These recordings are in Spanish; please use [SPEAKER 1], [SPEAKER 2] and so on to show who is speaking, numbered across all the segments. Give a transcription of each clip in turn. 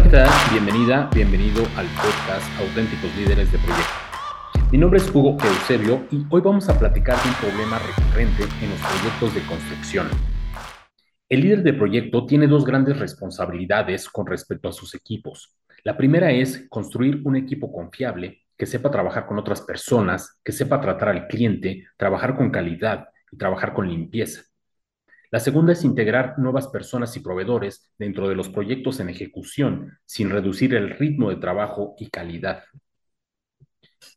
[SPEAKER 1] Bienvenida, bienvenido al podcast Auténticos Líderes de Proyecto. Mi nombre es Hugo Eusebio y hoy vamos a platicar de un problema recurrente en los proyectos de construcción. El líder de proyecto tiene dos grandes responsabilidades con respecto a sus equipos. La primera es construir un equipo confiable que sepa trabajar con otras personas, que sepa tratar al cliente, trabajar con calidad y trabajar con limpieza. La segunda es integrar nuevas personas y proveedores dentro de los proyectos en ejecución sin reducir el ritmo de trabajo y calidad.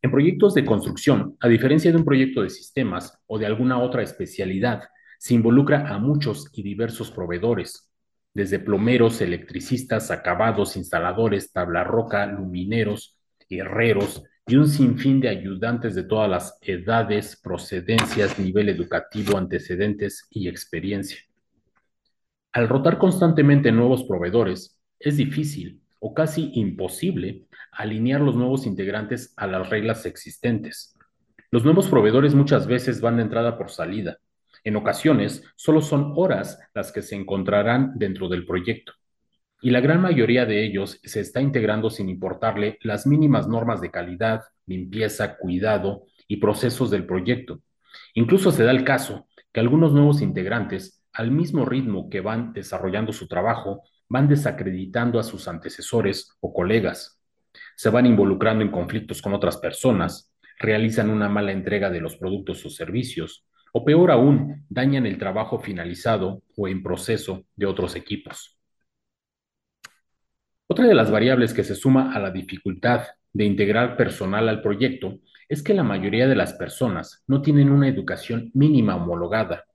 [SPEAKER 1] En proyectos de construcción, a diferencia de un proyecto de sistemas o de alguna otra especialidad, se involucra a muchos y diversos proveedores, desde plomeros, electricistas, acabados, instaladores, tabla roca, lumineros, herreros, y un sinfín de ayudantes de todas las edades, procedencias, nivel educativo, antecedentes y experiencia. Al rotar constantemente nuevos proveedores, es difícil o casi imposible alinear los nuevos integrantes a las reglas existentes. Los nuevos proveedores muchas veces van de entrada por salida. En ocasiones, solo son horas las que se encontrarán dentro del proyecto y la gran mayoría de ellos se está integrando sin importarle las mínimas normas de calidad, limpieza, cuidado y procesos del proyecto. Incluso se da el caso que algunos nuevos integrantes, al mismo ritmo que van desarrollando su trabajo, van desacreditando a sus antecesores o colegas, se van involucrando en conflictos con otras personas, realizan una mala entrega de los productos o servicios, o peor aún, dañan el trabajo finalizado o en proceso de otros equipos. Otra de las variables que se suma a la dificultad de integrar personal al proyecto es que la mayoría de las personas no tienen una educación mínima homologada.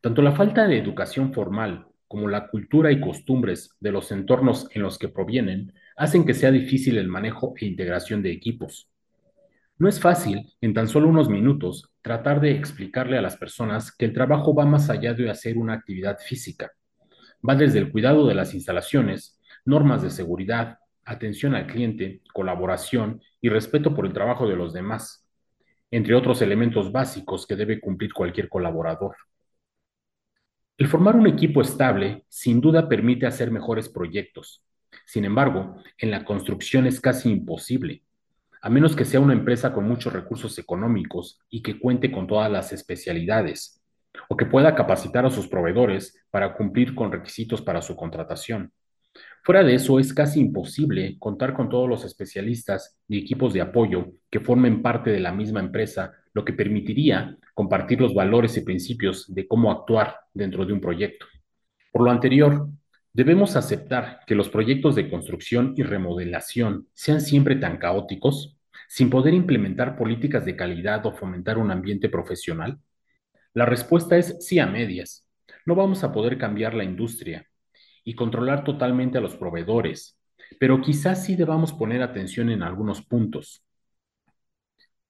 [SPEAKER 1] Tanto la falta de educación formal como la cultura y costumbres de los entornos en los que provienen hacen que sea difícil el manejo e integración de equipos. No es fácil, en tan solo unos minutos, tratar de explicarle a las personas que el trabajo va más allá de hacer una actividad física. Va desde el cuidado de las instalaciones, normas de seguridad, atención al cliente, colaboración y respeto por el trabajo de los demás, entre otros elementos básicos que debe cumplir cualquier colaborador. El formar un equipo estable sin duda permite hacer mejores proyectos. Sin embargo, en la construcción es casi imposible, a menos que sea una empresa con muchos recursos económicos y que cuente con todas las especialidades, o que pueda capacitar a sus proveedores para cumplir con requisitos para su contratación. Fuera de eso, es casi imposible contar con todos los especialistas y equipos de apoyo que formen parte de la misma empresa, lo que permitiría compartir los valores y principios de cómo actuar dentro de un proyecto. Por lo anterior, debemos aceptar que los proyectos de construcción y remodelación sean siempre tan caóticos, sin poder implementar políticas de calidad o fomentar un ambiente profesional. La respuesta es sí a medias. No vamos a poder cambiar la industria, y controlar totalmente a los proveedores, pero quizás sí debamos poner atención en algunos puntos.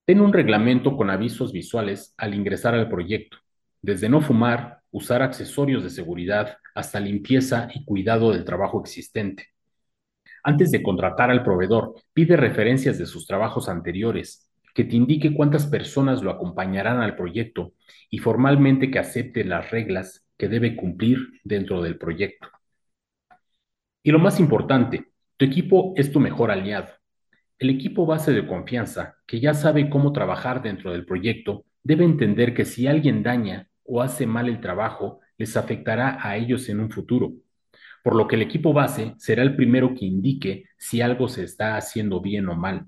[SPEAKER 1] Ten un reglamento con avisos visuales al ingresar al proyecto, desde no fumar, usar accesorios de seguridad, hasta limpieza y cuidado del trabajo existente. Antes de contratar al proveedor, pide referencias de sus trabajos anteriores, que te indique cuántas personas lo acompañarán al proyecto y formalmente que acepte las reglas que debe cumplir dentro del proyecto. Y lo más importante, tu equipo es tu mejor aliado. El equipo base de confianza, que ya sabe cómo trabajar dentro del proyecto, debe entender que si alguien daña o hace mal el trabajo, les afectará a ellos en un futuro. Por lo que el equipo base será el primero que indique si algo se está haciendo bien o mal.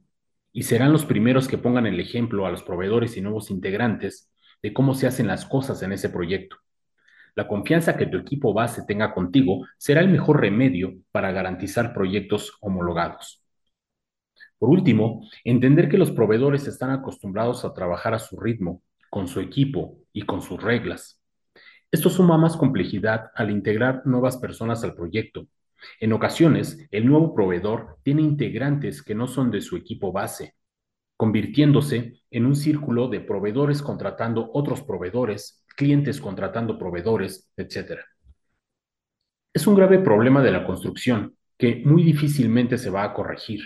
[SPEAKER 1] Y serán los primeros que pongan el ejemplo a los proveedores y nuevos integrantes de cómo se hacen las cosas en ese proyecto. La confianza que tu equipo base tenga contigo será el mejor remedio para garantizar proyectos homologados. Por último, entender que los proveedores están acostumbrados a trabajar a su ritmo, con su equipo y con sus reglas. Esto suma más complejidad al integrar nuevas personas al proyecto. En ocasiones, el nuevo proveedor tiene integrantes que no son de su equipo base, convirtiéndose en un círculo de proveedores contratando otros proveedores clientes contratando proveedores, etc. Es un grave problema de la construcción que muy difícilmente se va a corregir.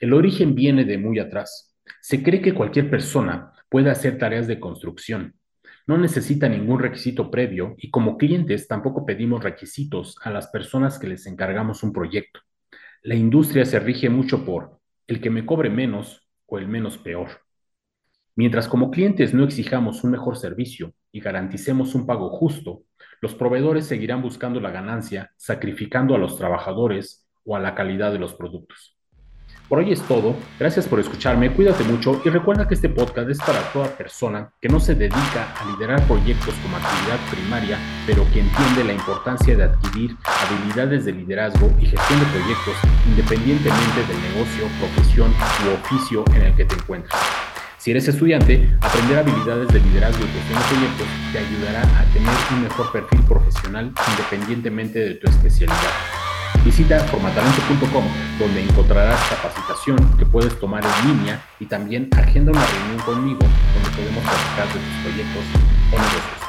[SPEAKER 1] El origen viene de muy atrás. Se cree que cualquier persona puede hacer tareas de construcción. No necesita ningún requisito previo y como clientes tampoco pedimos requisitos a las personas que les encargamos un proyecto. La industria se rige mucho por el que me cobre menos o el menos peor. Mientras como clientes no exijamos un mejor servicio y garanticemos un pago justo, los proveedores seguirán buscando la ganancia, sacrificando a los trabajadores o a la calidad de los productos. Por hoy es todo. Gracias por escucharme, cuídate mucho y recuerda que este podcast es para toda persona que no se dedica a liderar proyectos como actividad primaria, pero que entiende la importancia de adquirir habilidades de liderazgo y gestión de proyectos independientemente del negocio, profesión u oficio en el que te encuentres. Si eres estudiante, aprender habilidades de liderazgo y gestión de proyectos te ayudará a tener un mejor perfil profesional independientemente de tu especialidad. Visita formatalento.com donde encontrarás capacitación que puedes tomar en línea y también agenda una reunión conmigo donde podemos platicar de tus proyectos o negocios.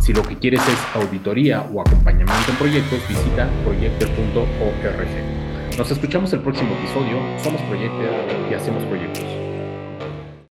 [SPEAKER 1] Si lo que quieres es auditoría o acompañamiento en proyectos, visita proyector.org. Nos escuchamos el próximo episodio. Somos Proyector y hacemos proyectos.